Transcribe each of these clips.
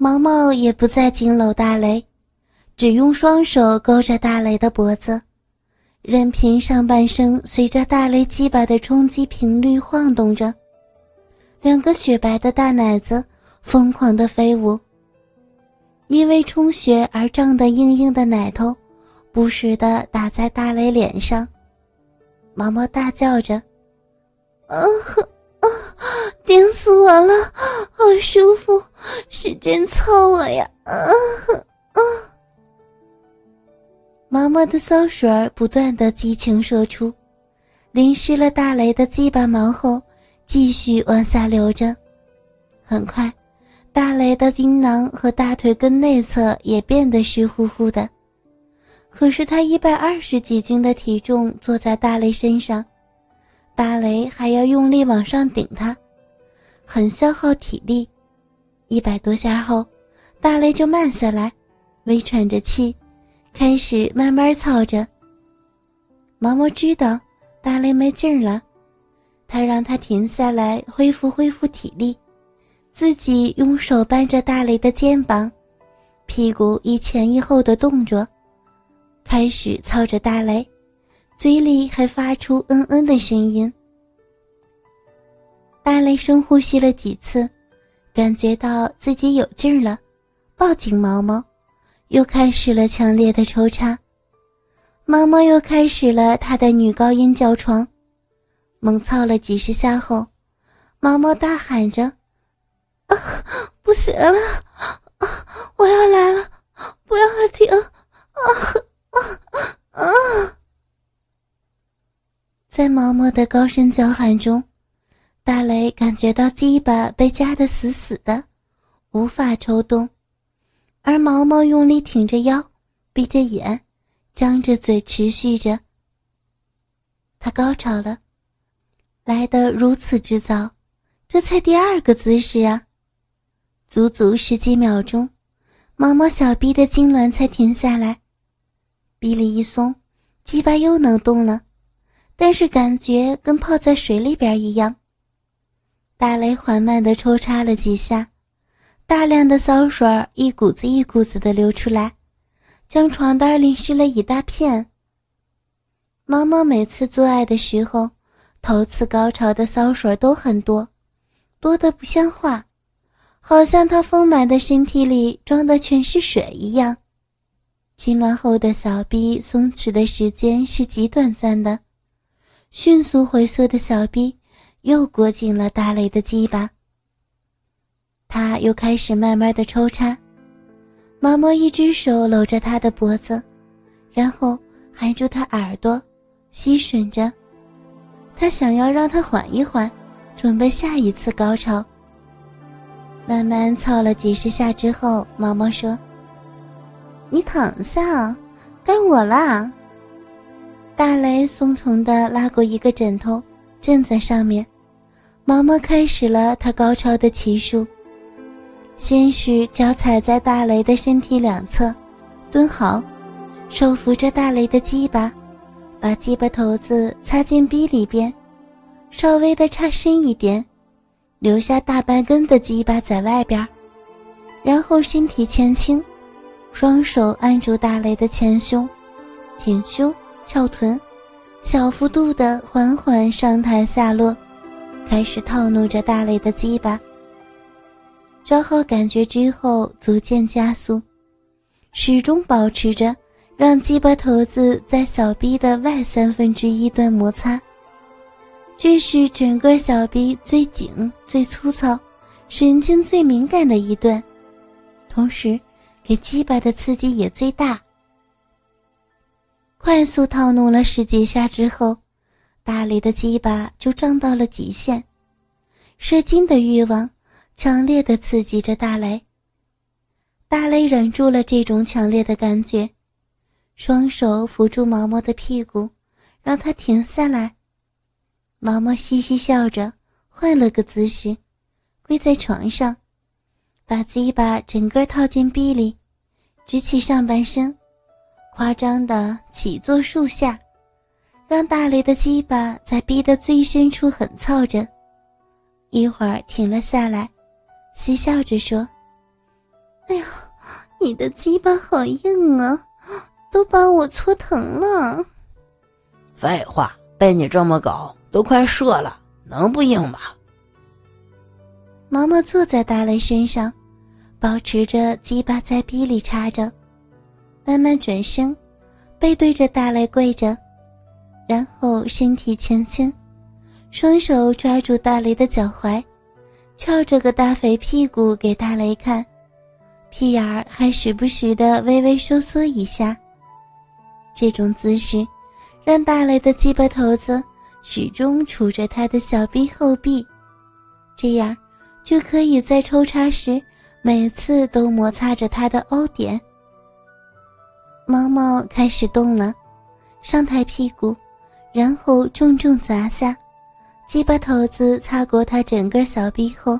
毛毛也不再紧搂大雷，只用双手勾着大雷的脖子，任凭上半身随着大雷鸡巴的冲击频率晃动着，两个雪白的大奶子疯狂的飞舞。因为充血而胀得硬硬的奶头，不时的打在大雷脸上，毛毛大叫着：“啊啊，顶死我了，好舒服，使劲操我呀！”啊啊！毛毛的骚水不断的激情射出，淋湿了大雷的鸡巴毛后，继续往下流着，很快。大雷的阴囊和大腿根内侧也变得湿乎乎的，可是他一百二十几斤的体重坐在大雷身上，大雷还要用力往上顶他，很消耗体力。一百多下后，大雷就慢下来，微喘着气，开始慢慢操着。毛毛知道大雷没劲儿了，他让他停下来，恢复恢复体力。自己用手扳着大雷的肩膀，屁股一前一后的动作，开始操着大雷，嘴里还发出嗯嗯的声音。大雷深呼吸了几次，感觉到自己有劲了，抱紧毛毛，又开始了强烈的抽插。毛毛又开始了他的女高音叫床，猛操了几十下后，毛毛大喊着。啊，不行了！啊，我要来了！不要停！啊啊啊！在毛毛的高声叫喊中，大雷感觉到鸡巴被夹得死死的，无法抽动，而毛毛用力挺着腰，闭着眼，张着嘴，持续着。他高潮了，来得如此之早，这才第二个姿势啊！足足十几秒钟，毛毛小臂的痉挛才停下来，臂力一松，鸡巴又能动了，但是感觉跟泡在水里边一样。大雷缓慢地抽插了几下，大量的骚水一股子一股子的流出来，将床单淋湿了一大片。毛毛每次做爱的时候，头次高潮的骚水都很多，多得不像话。好像他丰满的身体里装的全是水一样，痉挛后的小臂松弛的时间是极短暂的，迅速回缩的小臂又裹紧了大雷的鸡巴。他又开始慢慢的抽插，毛毛一只手搂着他的脖子，然后含住他耳朵，吸吮着，他想要让他缓一缓，准备下一次高潮。慢慢操了几十下之后，毛毛说：“你躺下，该我啦。”大雷松从的拉过一个枕头，枕在上面。毛毛开始了他高超的骑术，先是脚踩在大雷的身体两侧，蹲好，手扶着大雷的鸡巴，把鸡巴头子插进逼里边，稍微的插深一点。留下大半根的鸡巴在外边，然后身体前倾，双手按住大雷的前胸，挺胸翘臀，小幅度的缓缓上抬下落，开始套弄着大雷的鸡巴。找好感觉之后，逐渐加速，始终保持着让鸡巴头子在小臂的外三分之一段摩擦。这是整个小臂最紧、最粗糙、神经最敏感的一段，同时给鸡巴的刺激也最大。快速套弄了十几下之后，大雷的鸡巴就胀到了极限，射精的欲望强烈的刺激着大雷。大雷忍住了这种强烈的感觉，双手扶住毛毛的屁股，让他停下来。毛毛嘻嘻笑着，换了个姿势，跪在床上，把鸡巴整个套进壁里，直起上半身，夸张的起坐数下，让大雷的鸡巴在逼的最深处狠操着。一会儿停了下来，嬉笑着说：“哎呀，你的鸡巴好硬啊，都把我搓疼了。废话，被你这么搞，都快射了，能不硬吗？毛毛坐在大雷身上，保持着鸡巴在逼里插着，慢慢转身，背对着大雷跪着，然后身体前倾，双手抓住大雷的脚踝，翘着个大肥屁股给大雷看，屁眼儿还时不时的微微收缩一下。这种姿势，让大雷的鸡巴头子始终杵着他的小臂后壁，这样。就可以在抽插时，每次都摩擦着他的 O 点。毛毛开始动了，上抬屁股，然后重重砸下，鸡巴头子擦过他整个小臂后，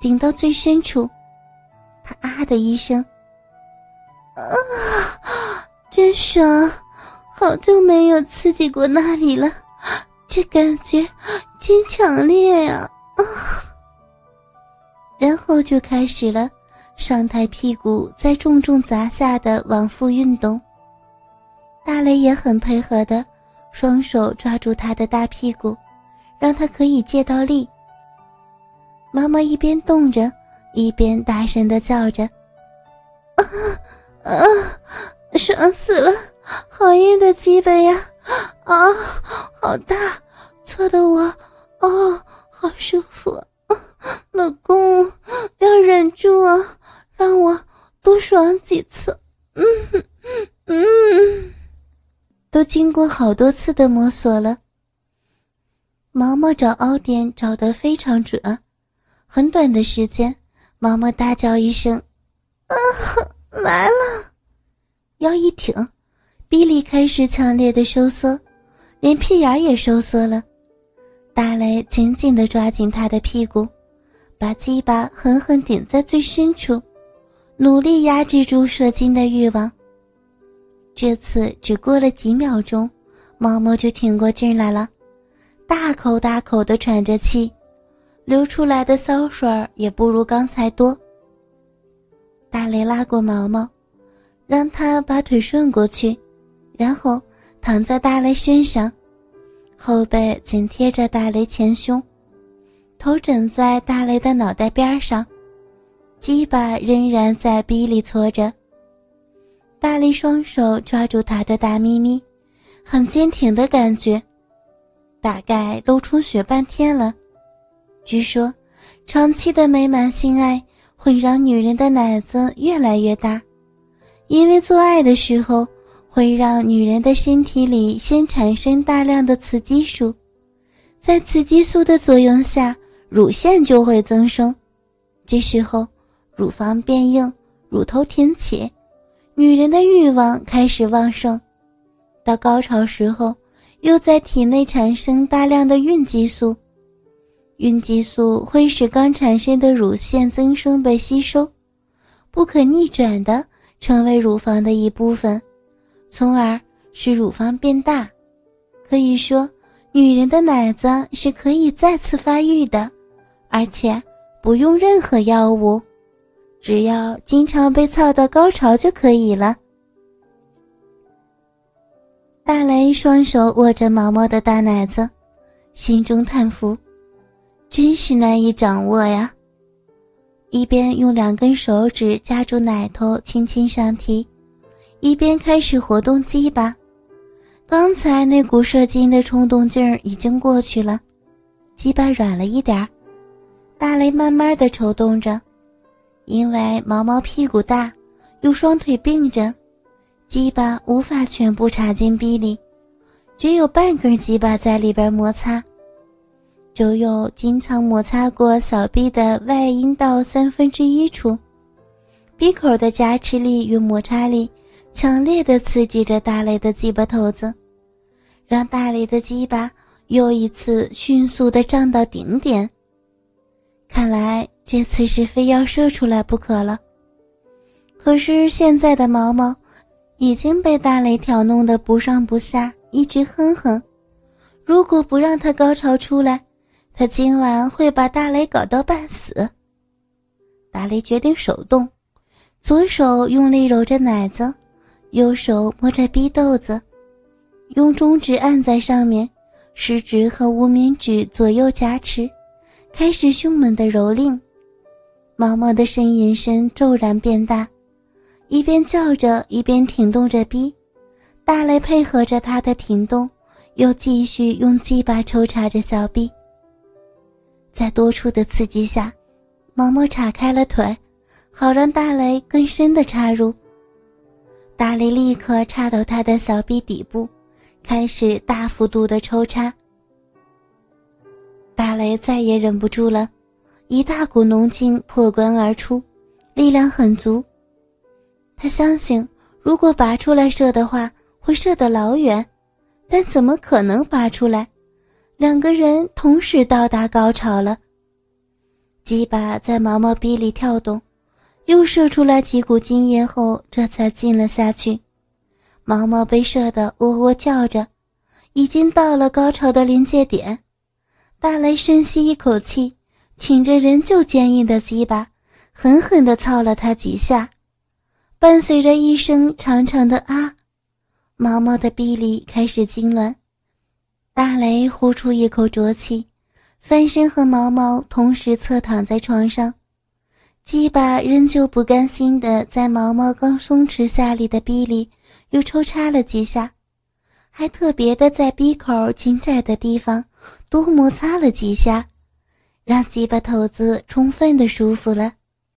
顶到最深处。他啊的一声，啊，真爽！好久没有刺激过那里了，这感觉真强烈呀！啊。然后就开始了上抬屁股再重重砸下的往复运动。大雷也很配合的，双手抓住他的大屁股，让他可以借到力。妈妈一边动着，一边大声的叫着：“啊啊，爽死了！好硬的鸡巴呀！啊，好大，搓的我，哦，好舒服。”老公，要忍住啊，让我多爽几次。嗯嗯，都经过好多次的摸索了。毛毛找凹点找得非常准，很短的时间，毛毛大叫一声：“啊，来了！”腰一挺，臂力开始强烈的收缩，连屁眼也收缩了。大雷紧紧地抓紧他的屁股。把鸡巴狠狠顶在最深处，努力压制住射精的欲望。这次只过了几秒钟，毛毛就挺过劲来了，大口大口的喘着气，流出来的骚水也不如刚才多。大雷拉过毛毛，让他把腿顺过去，然后躺在大雷身上，后背紧贴着大雷前胸。头枕在大雷的脑袋边上，鸡巴仍然在逼里搓着。大力双手抓住他的大咪咪，很坚挺的感觉，大概都充血半天了。据说，长期的美满性爱会让女人的奶子越来越大，因为做爱的时候会让女人的身体里先产生大量的雌激素，在雌激素的作用下。乳腺就会增生，这时候乳房变硬，乳头挺起，女人的欲望开始旺盛。到高潮时候，又在体内产生大量的孕激素，孕激素会使刚产生的乳腺增生被吸收，不可逆转的成为乳房的一部分，从而使乳房变大。可以说，女人的奶子是可以再次发育的。而且不用任何药物，只要经常被操到高潮就可以了。大雷双手握着毛毛的大奶子，心中叹服，真是难以掌握呀。一边用两根手指夹住奶头轻轻上提，一边开始活动鸡巴。刚才那股射精的冲动劲儿已经过去了，鸡巴软了一点儿。大雷慢慢的抽动着，因为毛毛屁股大，又双腿并着，鸡巴无法全部插进逼里，只有半根鸡巴在里边摩擦，只有经常摩擦过小臂的外阴道三分之一处，鼻口的夹持力与摩擦力强烈的刺激着大雷的鸡巴头子，让大雷的鸡巴又一次迅速的胀到顶点。看来这次是非要射出来不可了。可是现在的毛毛已经被大雷挑弄得不上不下，一直哼哼。如果不让他高潮出来，他今晚会把大雷搞到半死。大雷决定手动，左手用力揉着奶子，右手摸着逼豆子，用中指按在上面，食指和无名指左右夹持，开始凶猛的蹂躏。毛毛的呻吟声骤然变大，一边叫着，一边挺动着逼。大雷配合着他的挺动，又继续用鸡巴抽插着小臂。在多处的刺激下，毛毛岔开了腿，好让大雷更深的插入。大雷立刻插到他的小臂底部，开始大幅度的抽插。大雷再也忍不住了。一大股浓精破关而出，力量很足。他相信，如果拔出来射的话，会射得老远。但怎么可能拔出来？两个人同时到达高潮了。鸡巴在毛毛逼里跳动，又射出来几股精液后，这才进了下去。毛毛被射得喔喔叫着，已经到了高潮的临界点。大雷深吸一口气。挺着仍旧坚硬的鸡巴，狠狠地操了他几下，伴随着一声长长的“啊”，毛毛的臂力开始痉挛。大雷呼出一口浊气，翻身和毛毛同时侧躺在床上，鸡巴仍旧不甘心地在毛毛刚松弛下里的臂里又抽插了几下，还特别的在鼻口紧窄的地方多摩擦了几下。让鸡巴头子充分的舒服了。